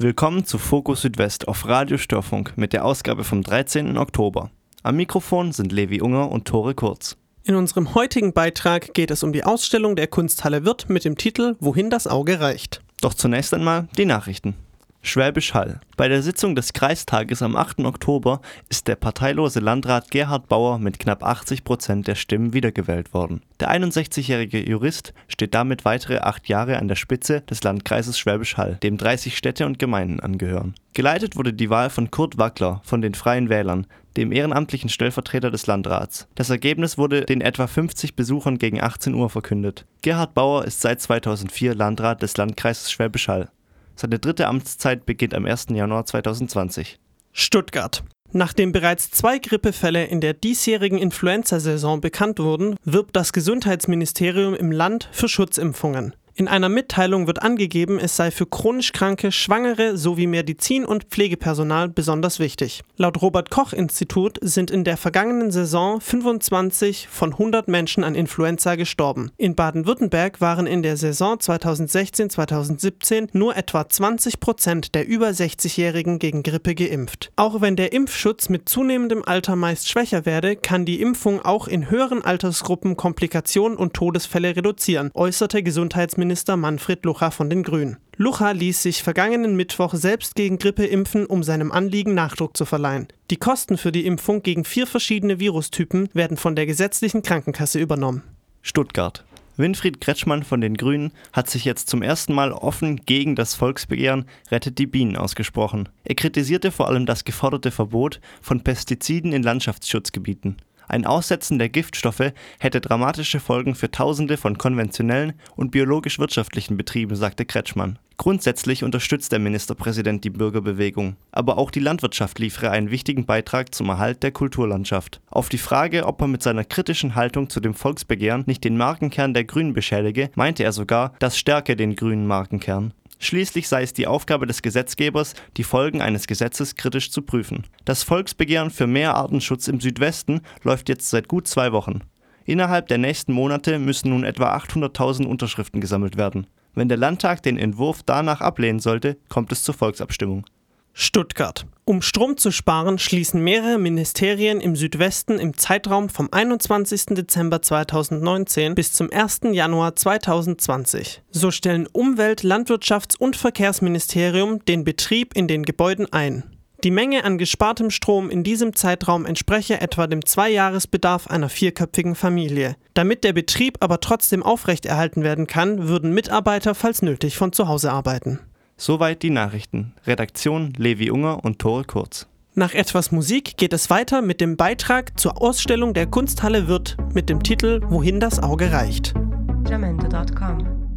Willkommen zu Fokus Südwest auf Radio Störfunk mit der Ausgabe vom 13. Oktober. Am Mikrofon sind Levi Unger und Tore Kurz. In unserem heutigen Beitrag geht es um die Ausstellung der Kunsthalle Wirth mit dem Titel Wohin das Auge reicht. Doch zunächst einmal die Nachrichten. Schwäbisch Hall. Bei der Sitzung des Kreistages am 8. Oktober ist der parteilose Landrat Gerhard Bauer mit knapp 80 Prozent der Stimmen wiedergewählt worden. Der 61-jährige Jurist steht damit weitere acht Jahre an der Spitze des Landkreises Schwäbisch Hall, dem 30 Städte und Gemeinden angehören. Geleitet wurde die Wahl von Kurt Wackler von den Freien Wählern, dem ehrenamtlichen Stellvertreter des Landrats. Das Ergebnis wurde den etwa 50 Besuchern gegen 18 Uhr verkündet. Gerhard Bauer ist seit 2004 Landrat des Landkreises Schwäbisch Hall. Seine dritte Amtszeit beginnt am 1. Januar 2020. Stuttgart. Nachdem bereits zwei Grippefälle in der diesjährigen Influenza-Saison bekannt wurden, wirbt das Gesundheitsministerium im Land für Schutzimpfungen. In einer Mitteilung wird angegeben, es sei für chronisch Kranke, Schwangere sowie Medizin- und Pflegepersonal besonders wichtig. Laut Robert Koch Institut sind in der vergangenen Saison 25 von 100 Menschen an Influenza gestorben. In Baden-Württemberg waren in der Saison 2016-2017 nur etwa 20 Prozent der über 60-Jährigen gegen Grippe geimpft. Auch wenn der Impfschutz mit zunehmendem Alter meist schwächer werde, kann die Impfung auch in höheren Altersgruppen Komplikationen und Todesfälle reduzieren, äußerte Gesundheitsminister Innenminister Manfred Lucha von den Grünen. Lucha ließ sich vergangenen Mittwoch selbst gegen Grippe impfen, um seinem Anliegen Nachdruck zu verleihen. Die Kosten für die Impfung gegen vier verschiedene Virustypen werden von der gesetzlichen Krankenkasse übernommen. Stuttgart. Winfried Kretschmann von den Grünen hat sich jetzt zum ersten Mal offen gegen das Volksbegehren Rettet die Bienen ausgesprochen. Er kritisierte vor allem das geforderte Verbot von Pestiziden in Landschaftsschutzgebieten. Ein Aussetzen der Giftstoffe hätte dramatische Folgen für Tausende von konventionellen und biologisch-wirtschaftlichen Betrieben, sagte Kretschmann. Grundsätzlich unterstützt der Ministerpräsident die Bürgerbewegung, aber auch die Landwirtschaft liefere einen wichtigen Beitrag zum Erhalt der Kulturlandschaft. Auf die Frage, ob er mit seiner kritischen Haltung zu dem Volksbegehren nicht den Markenkern der Grünen beschädige, meinte er sogar, das stärke den grünen Markenkern. Schließlich sei es die Aufgabe des Gesetzgebers, die Folgen eines Gesetzes kritisch zu prüfen. Das Volksbegehren für mehr Artenschutz im Südwesten läuft jetzt seit gut zwei Wochen. Innerhalb der nächsten Monate müssen nun etwa 800.000 Unterschriften gesammelt werden. Wenn der Landtag den Entwurf danach ablehnen sollte, kommt es zur Volksabstimmung. Stuttgart. Um Strom zu sparen, schließen mehrere Ministerien im Südwesten im Zeitraum vom 21. Dezember 2019 bis zum 1. Januar 2020. So stellen Umwelt-, Landwirtschafts- und Verkehrsministerium den Betrieb in den Gebäuden ein. Die Menge an gespartem Strom in diesem Zeitraum entspreche etwa dem Zweijahresbedarf einer vierköpfigen Familie. Damit der Betrieb aber trotzdem aufrechterhalten werden kann, würden Mitarbeiter falls nötig von zu Hause arbeiten. Soweit die Nachrichten. Redaktion Levi Unger und Tore Kurz. Nach etwas Musik geht es weiter mit dem Beitrag zur Ausstellung der Kunsthalle Wirth mit dem Titel Wohin das Auge reicht. Jamendo.com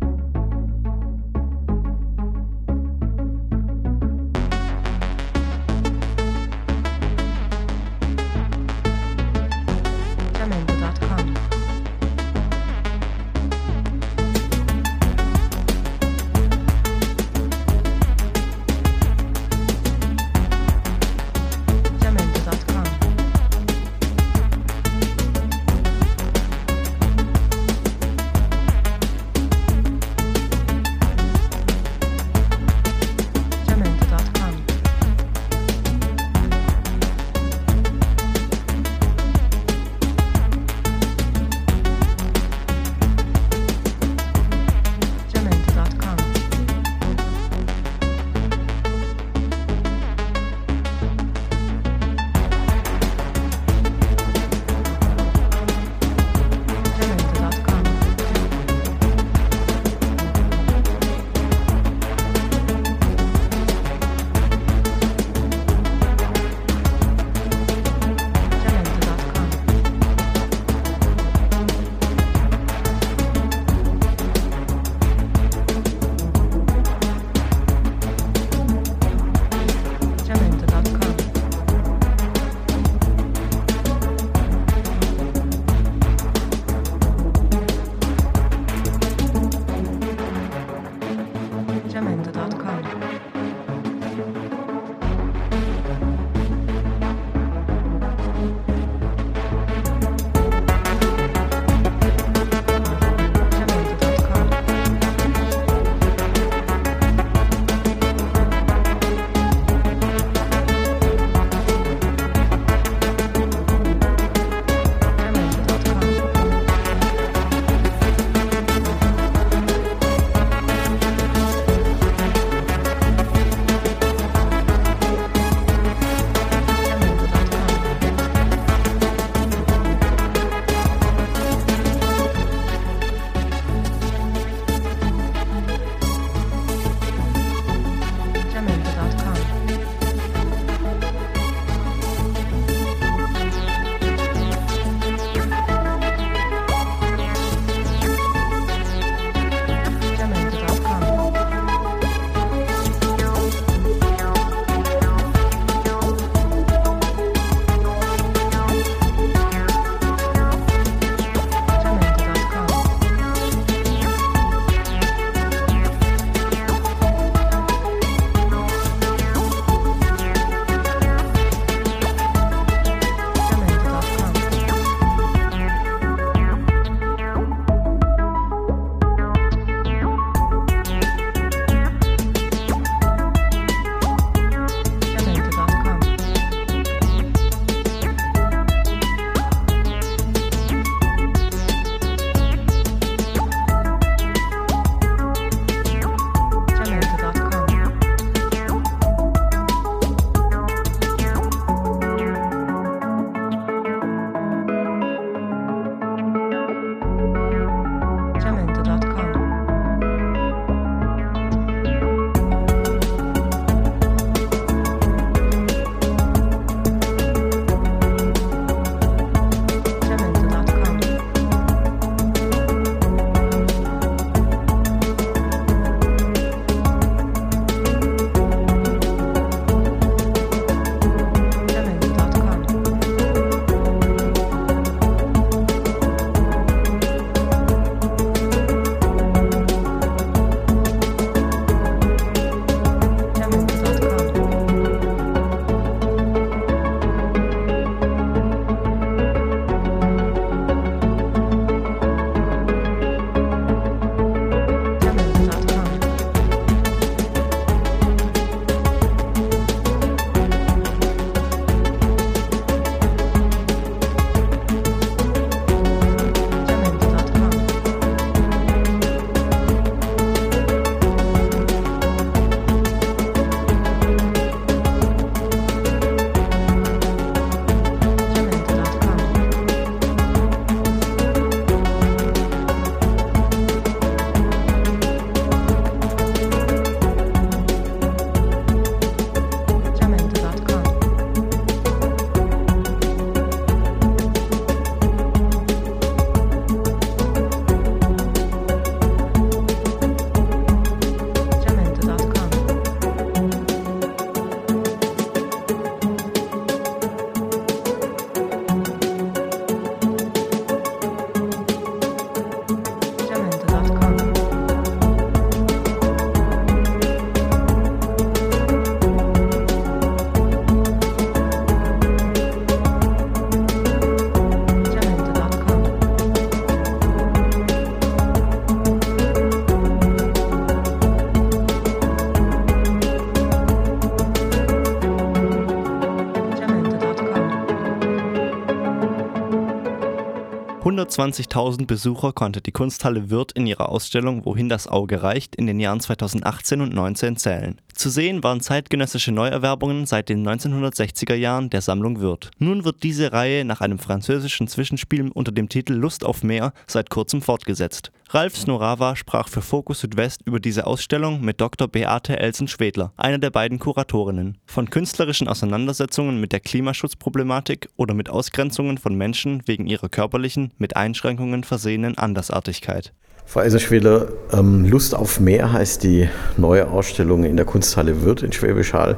120.000 Besucher konnte die Kunsthalle Würth in ihrer Ausstellung Wohin das Auge reicht in den Jahren 2018 und 19 zählen. Zu sehen waren zeitgenössische Neuerwerbungen seit den 1960er Jahren der Sammlung Würth. Nun wird diese Reihe nach einem französischen Zwischenspiel unter dem Titel Lust auf Meer seit kurzem fortgesetzt. Ralf Snorava sprach für Fokus Südwest über diese Ausstellung mit Dr. Beate Elsen-Schwedler, einer der beiden Kuratorinnen. Von künstlerischen Auseinandersetzungen mit der Klimaschutzproblematik oder mit Ausgrenzungen von Menschen wegen ihrer körperlichen, mit Einschränkungen versehenen Andersartigkeit. Frau Eisenschwedler, ähm, Lust auf Meer heißt die neue Ausstellung in der Kunsthalle Würth in Schwäbisch Hall.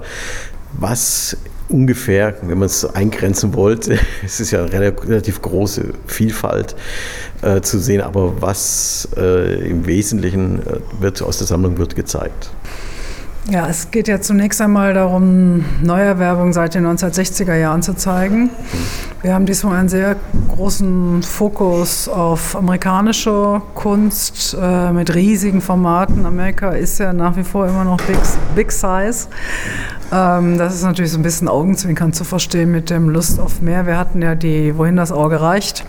Was ungefähr, wenn man es eingrenzen wollte, es ist ja eine relativ große Vielfalt äh, zu sehen, aber was äh, im Wesentlichen äh, wird aus der Sammlung wird gezeigt? Ja, es geht ja zunächst einmal darum, Neuerwerbung seit den 1960er Jahren zu zeigen. Wir haben diesmal einen sehr großen Fokus auf amerikanische Kunst äh, mit riesigen Formaten. Amerika ist ja nach wie vor immer noch Big, big Size. Ähm, das ist natürlich so ein bisschen Augenzwinkern zu verstehen mit dem Lust auf mehr. Wir hatten ja die Wohin das Auge reicht.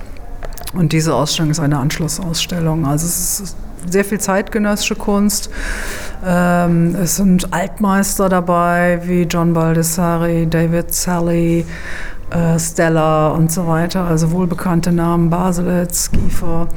Und diese Ausstellung ist eine Anschlussausstellung. Also es ist sehr viel zeitgenössische Kunst. Ähm, es sind Altmeister dabei wie John Baldessari, David Sally, äh, Stella und so weiter, also wohlbekannte Namen, Baselitz, Kiefer.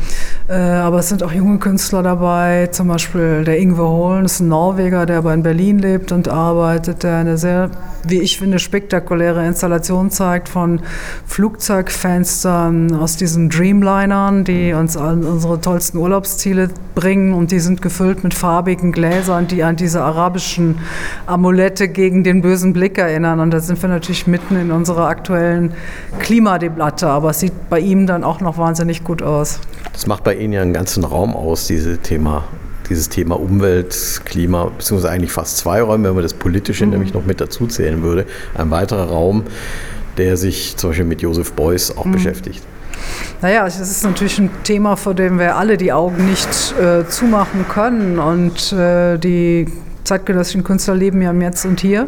Äh, aber es sind auch junge Künstler dabei, zum Beispiel der Ingwe Hohlen, ist ein Norweger, der aber in Berlin lebt und arbeitet, der eine sehr, wie ich finde, spektakuläre Installation zeigt von Flugzeugfenstern aus diesen Dreamlinern, die uns an unsere tollsten Urlaubsziele bringen und die sind gefüllt mit farbigen Gläsern, die an diese arabischen Amulette gegen den bösen Blick erinnern. Und da sind wir natürlich mitten in unserer aktuellen Klimadebatte, aber es sieht bei ihm dann auch noch wahnsinnig gut aus. Das macht bei Ihnen ja einen ganzen Raum aus, diese Thema, dieses Thema Umwelt, Klima, beziehungsweise eigentlich fast zwei Räume, wenn man das Politische mhm. nämlich noch mit dazu zählen würde. Ein weiterer Raum, der sich zum Beispiel mit Josef Beuys auch mhm. beschäftigt. Naja, es ist natürlich ein Thema, vor dem wir alle die Augen nicht äh, zumachen können. Und äh, die zeitgenössischen Künstler leben ja im Jetzt und Hier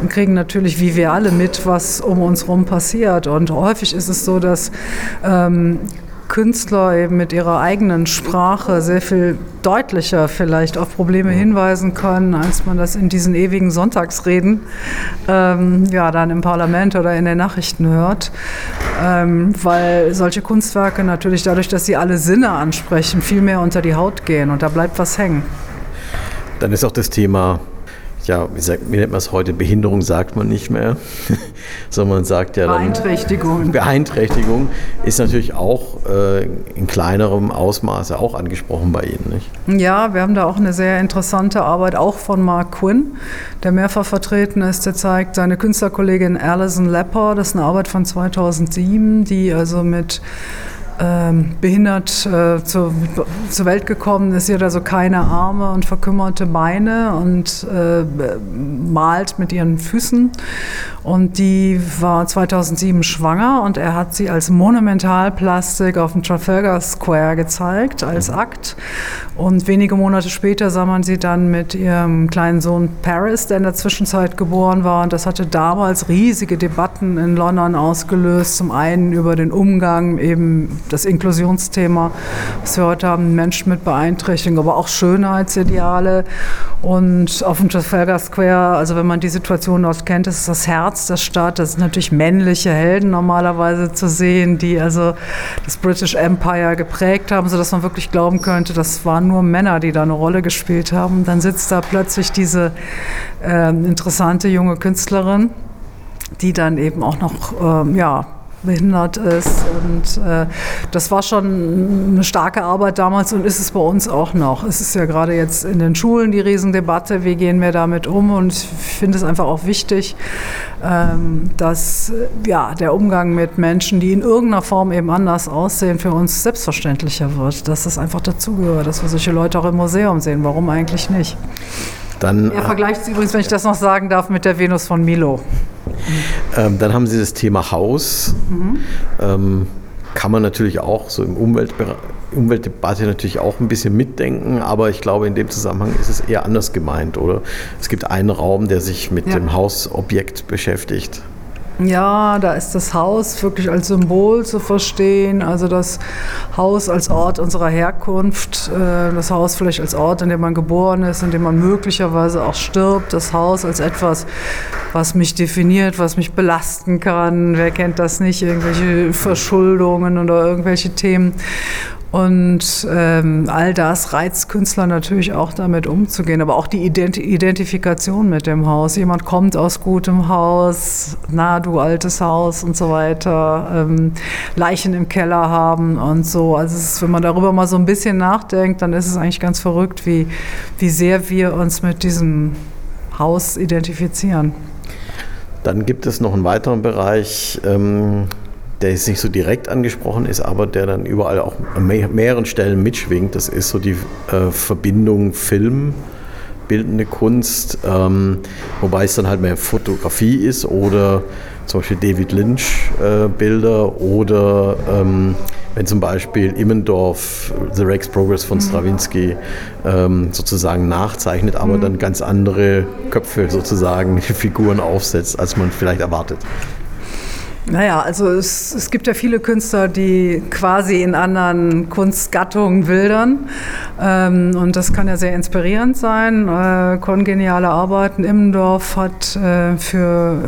und kriegen natürlich, wie wir alle, mit, was um uns herum passiert. Und häufig ist es so, dass ähm, Künstler eben mit ihrer eigenen Sprache sehr viel deutlicher vielleicht auf Probleme hinweisen können, als man das in diesen ewigen Sonntagsreden ähm, ja, dann im Parlament oder in den Nachrichten hört. Ähm, weil solche Kunstwerke natürlich dadurch, dass sie alle Sinne ansprechen, viel mehr unter die Haut gehen und da bleibt was hängen. Dann ist auch das Thema ja, wie, sagt, wie nennt man es heute, Behinderung sagt man nicht mehr, sondern man sagt ja dann... Beeinträchtigung. Beeinträchtigung ist natürlich auch äh, in kleinerem Ausmaße auch angesprochen bei Ihnen, nicht? Ja, wir haben da auch eine sehr interessante Arbeit, auch von Mark Quinn, der mehrfach vertreten ist. Der zeigt seine Künstlerkollegin Alison Lepper, das ist eine Arbeit von 2007, die also mit ähm, behindert äh, zur, zur Welt gekommen ist. Sie hat also keine Arme und verkümmerte Beine und äh, malt mit ihren Füßen. Und die war 2007 schwanger und er hat sie als Monumentalplastik auf dem Trafalgar Square gezeigt, als mhm. Akt. Und wenige Monate später sah man sie dann mit ihrem kleinen Sohn Paris, der in der Zwischenzeit geboren war. Und das hatte damals riesige Debatten in London ausgelöst. Zum einen über den Umgang eben das Inklusionsthema, was wir heute haben, Menschen mit Beeinträchtigung, aber auch Schönheitsideale. Und auf dem Trafalgar Square, also wenn man die Situation dort kennt, ist das Herz der Stadt. Das sind natürlich männliche Helden normalerweise zu sehen, die also das British Empire geprägt haben, sodass man wirklich glauben könnte, das waren nur Männer, die da eine Rolle gespielt haben. Dann sitzt da plötzlich diese äh, interessante junge Künstlerin, die dann eben auch noch, äh, ja, behindert ist. Und äh, das war schon eine starke Arbeit damals und ist es bei uns auch noch. Es ist ja gerade jetzt in den Schulen die Riesendebatte, wie gehen wir damit um? Und ich finde es einfach auch wichtig, ähm, dass ja, der Umgang mit Menschen, die in irgendeiner Form eben anders aussehen, für uns selbstverständlicher wird. Dass das einfach dazugehört, dass wir solche Leute auch im Museum sehen. Warum eigentlich nicht? Dann, er vergleicht es übrigens, wenn ich das noch sagen darf, mit der Venus von Milo. Ähm, dann haben Sie das Thema Haus. Mhm. Ähm, kann man natürlich auch so im Umweltbereich Umweltdebatte natürlich auch ein bisschen mitdenken, aber ich glaube, in dem Zusammenhang ist es eher anders gemeint, oder? Es gibt einen Raum, der sich mit ja. dem Hausobjekt beschäftigt. Ja, da ist das Haus wirklich als Symbol zu verstehen, also das Haus als Ort unserer Herkunft, äh, das Haus vielleicht als Ort, in dem man geboren ist, in dem man möglicherweise auch stirbt, das Haus als etwas, was mich definiert, was mich belasten kann. Wer kennt das nicht? Irgendwelche Verschuldungen oder irgendwelche Themen. Und ähm, all das reizt Künstler natürlich auch damit umzugehen, aber auch die Ident Identifikation mit dem Haus. Jemand kommt aus gutem Haus, na du altes Haus und so weiter, ähm, Leichen im Keller haben und so. Also ist, wenn man darüber mal so ein bisschen nachdenkt, dann ist es eigentlich ganz verrückt, wie, wie sehr wir uns mit diesem Haus identifizieren. Dann gibt es noch einen weiteren Bereich, ähm, der jetzt nicht so direkt angesprochen ist, aber der dann überall auch an mehreren Stellen mitschwingt. Das ist so die äh, Verbindung Film, bildende Kunst, ähm, wobei es dann halt mehr Fotografie ist oder zum Beispiel David Lynch äh, Bilder oder ähm, wenn zum Beispiel Immendorf The Rex Progress von mhm. Stravinsky ähm, sozusagen nachzeichnet, aber mhm. dann ganz andere Köpfe sozusagen, Figuren aufsetzt, als man vielleicht erwartet. Naja, also es, es gibt ja viele Künstler, die quasi in anderen Kunstgattungen wildern. Ähm, und das kann ja sehr inspirierend sein. Äh, kongeniale Arbeiten. Immendorf hat äh, für,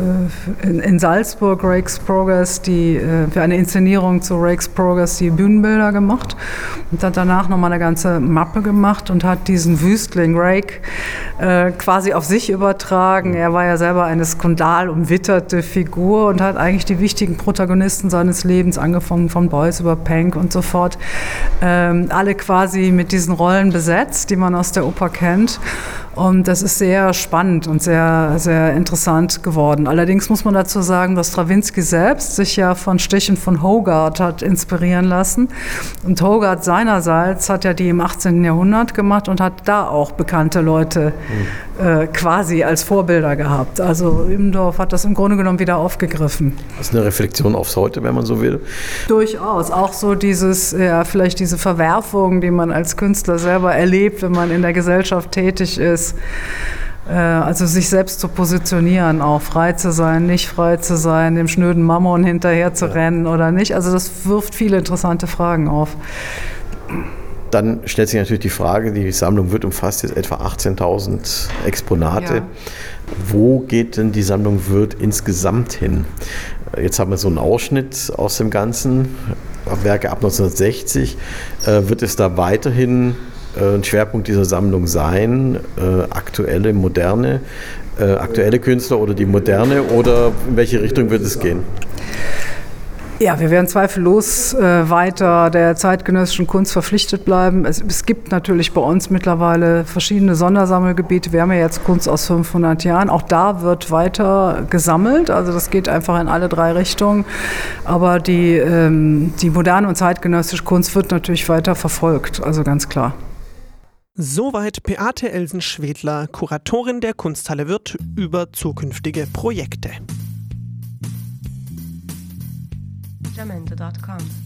äh, in, Salzburg Rakes Progress die, äh, für eine Inszenierung zu Rakes Progress die Bühnenbilder gemacht und hat danach nochmal eine ganze Mappe gemacht und hat diesen Wüstling Rake äh, quasi auf sich übertragen. Er war ja selber eine skandalumwitterte Figur und hat eigentlich die wichtigen Protagonisten seines Lebens, angefangen von Beuys über Pank und so fort, ähm, alle quasi mit diesen Rollen besetzt, die man aus der Oper kennt. Und das ist sehr spannend und sehr, sehr interessant geworden. Allerdings muss man dazu sagen, dass Stravinsky selbst sich ja von Stichen von Hogarth hat inspirieren lassen. Und Hogarth seinerseits hat ja die im 18. Jahrhundert gemacht und hat da auch bekannte Leute äh, quasi als Vorbilder gehabt. Also Immendorf hat das im Grunde genommen wieder aufgegriffen. Das ist eine Reflexion aufs Heute, wenn man so will. Durchaus. Auch so dieses, ja, vielleicht diese Verwerfung, die man als Künstler selber erlebt, wenn man in der Gesellschaft tätig ist ist. Äh, also sich selbst zu positionieren, auch frei zu sein, nicht frei zu sein, dem schnöden Mammon hinterher zu ja. rennen oder nicht. Also das wirft viele interessante Fragen auf. Dann stellt sich natürlich die Frage, die Sammlung wird umfasst jetzt etwa 18.000 Exponate. Ja. Wo geht denn die Sammlung Wirth insgesamt hin? Jetzt haben wir so einen Ausschnitt aus dem Ganzen, Werke ab 1960. Äh, wird es da weiterhin ein Schwerpunkt dieser Sammlung sein, äh, aktuelle, moderne, äh, aktuelle Künstler oder die moderne oder in welche Richtung wird es gehen? Ja, wir werden zweifellos äh, weiter der zeitgenössischen Kunst verpflichtet bleiben. Es, es, gibt natürlich bei uns mittlerweile verschiedene Sondersammelgebiete. Wir haben ja jetzt Kunst aus 500 Jahren. Auch da wird weiter gesammelt. Also das geht einfach in alle drei Richtungen. Aber die, ähm, die moderne und zeitgenössische Kunst wird natürlich weiter verfolgt. Also ganz klar. Soweit Beate Elsen-Schwedler, Kuratorin der Kunsthalle Wirth, über zukünftige Projekte. Jamendo.com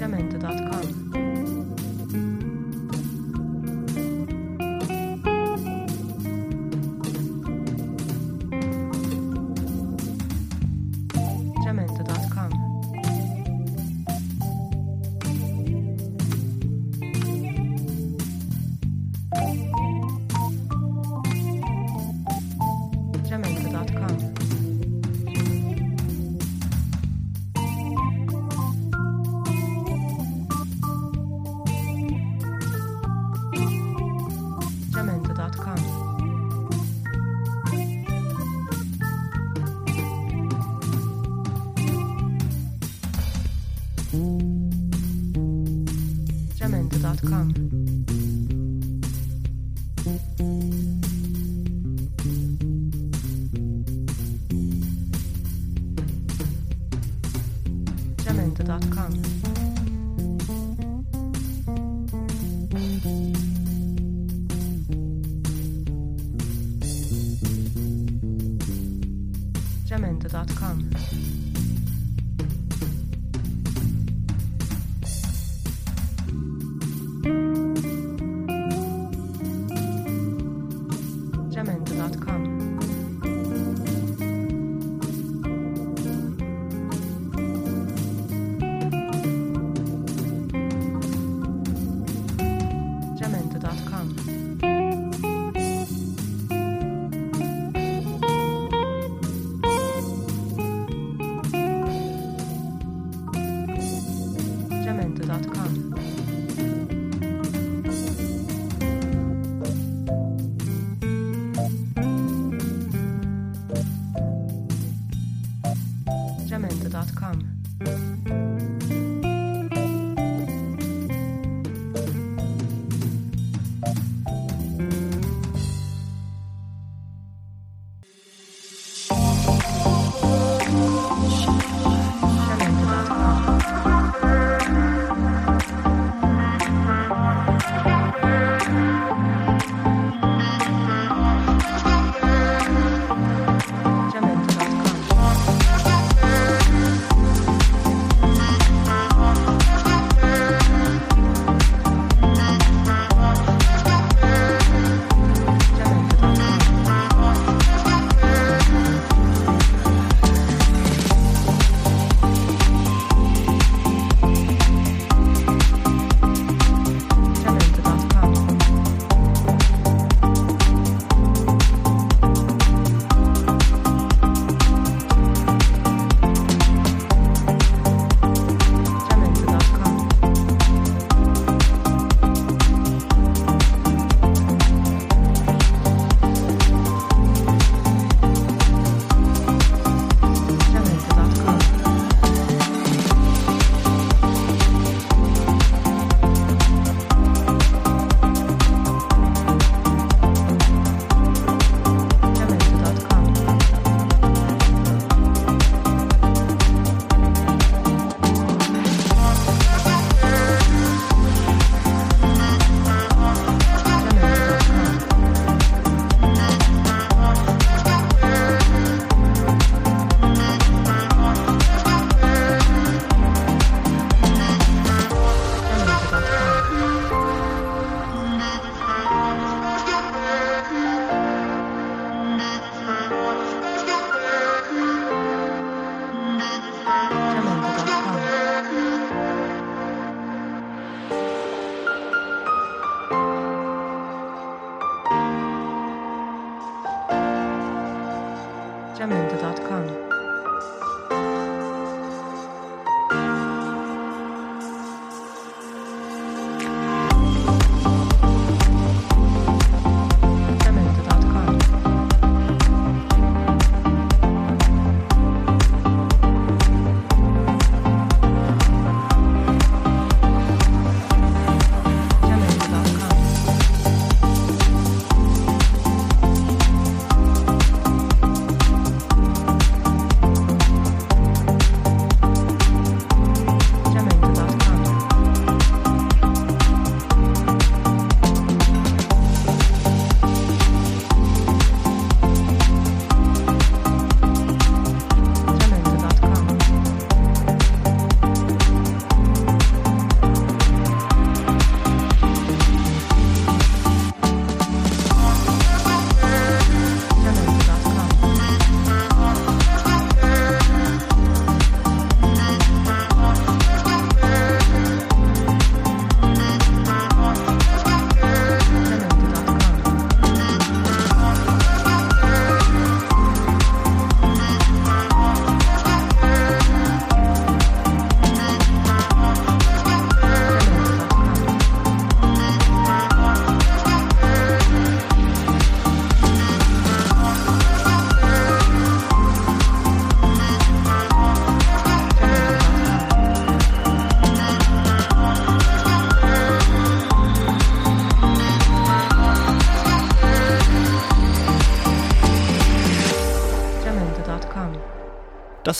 atteggiamento.com samantha.com. jamendo.com.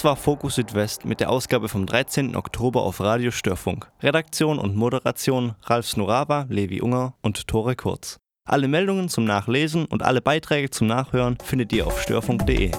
Das war Fokus Südwest mit der Ausgabe vom 13. Oktober auf Radio Störfunk. Redaktion und Moderation Ralf Snurava, Levi Unger und Tore Kurz. Alle Meldungen zum Nachlesen und alle Beiträge zum Nachhören findet ihr auf störfunk.de.